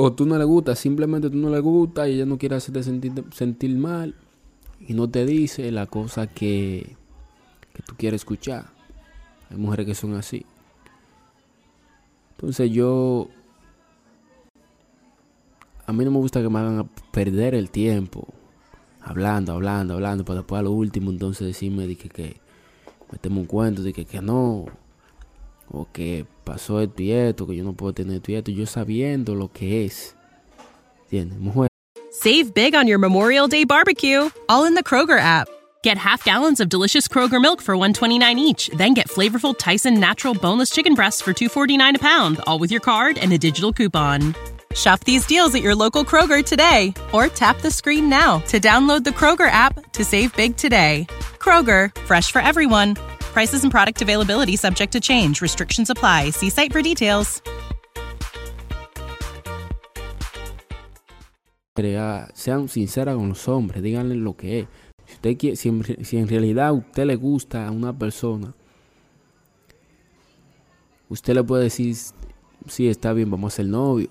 O tú no le gustas, simplemente tú no le gusta y ella no quiere hacerte sentir, sentir mal y no te dice la cosa que, que tú quieres escuchar. Hay mujeres que son así. Entonces yo... A mí no me gusta que me hagan perder el tiempo. Hablando, hablando, hablando. Para después a lo último entonces decirme de que, que metemos un cuento de que, que no. O que pasó esto y esto, que yo no puedo tener esto y esto. Yo sabiendo lo que es. ¿Entiendes? Mujer. Save big on your Memorial Day barbecue, all in the Kroger app. Get half gallons of delicious Kroger milk for 129 each, then get flavorful Tyson natural boneless chicken breasts for 249 a pound, all with your card and a digital coupon. Shop these deals at your local Kroger today or tap the screen now to download the Kroger app to save big today. Kroger, fresh for everyone. Prices and product availability subject to change. Restrictions apply. See site for details. Sean sinceras con los hombres, díganle lo que es. Si, usted quiere, si, en, si en realidad usted le gusta a una persona, usted le puede decir, sí, está bien, vamos a ser novio.